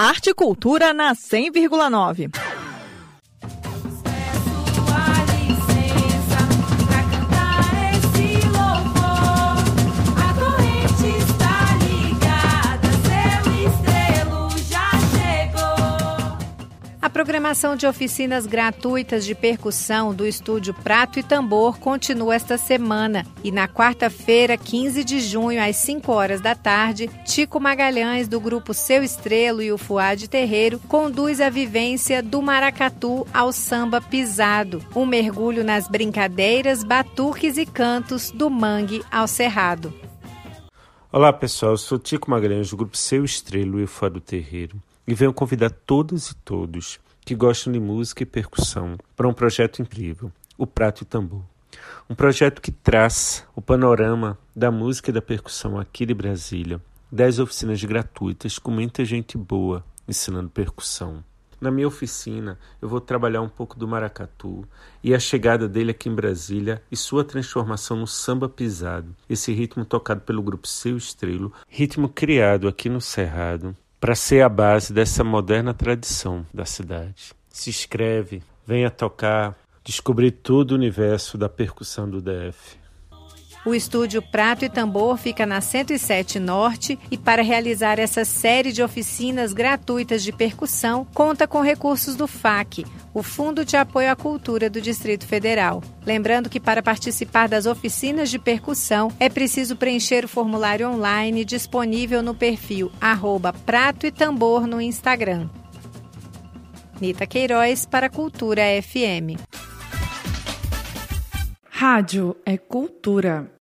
Arte e Cultura na 100,9. A programação de oficinas gratuitas de percussão do estúdio Prato e Tambor continua esta semana. E na quarta-feira, 15 de junho, às 5 horas da tarde, Tico Magalhães, do grupo Seu Estrelo e o Fuad Terreiro, conduz a vivência do maracatu ao samba pisado. Um mergulho nas brincadeiras, batuques e cantos do mangue ao cerrado. Olá pessoal, eu sou Tico Magalhães do grupo Seu Estrelo e o Fuad Terreiro e venho convidar todas e todos que gostam de música e percussão para um projeto incrível, o Prato e Tambor. Um projeto que traz o panorama da música e da percussão aqui de Brasília, dez oficinas gratuitas com muita gente boa ensinando percussão. Na minha oficina, eu vou trabalhar um pouco do maracatu e a chegada dele aqui em Brasília e sua transformação no samba pisado, esse ritmo tocado pelo grupo Seu Estrelo, ritmo criado aqui no Cerrado para ser a base dessa moderna tradição da cidade. Se inscreve, venha tocar, descobrir todo o universo da percussão do DF. O estúdio Prato e Tambor fica na 107 Norte e, para realizar essa série de oficinas gratuitas de percussão, conta com recursos do FAC, o Fundo de Apoio à Cultura do Distrito Federal. Lembrando que, para participar das oficinas de percussão, é preciso preencher o formulário online disponível no perfil arroba Prato e Tambor no Instagram. Nita Queiroz para Cultura FM. Rádio é cultura.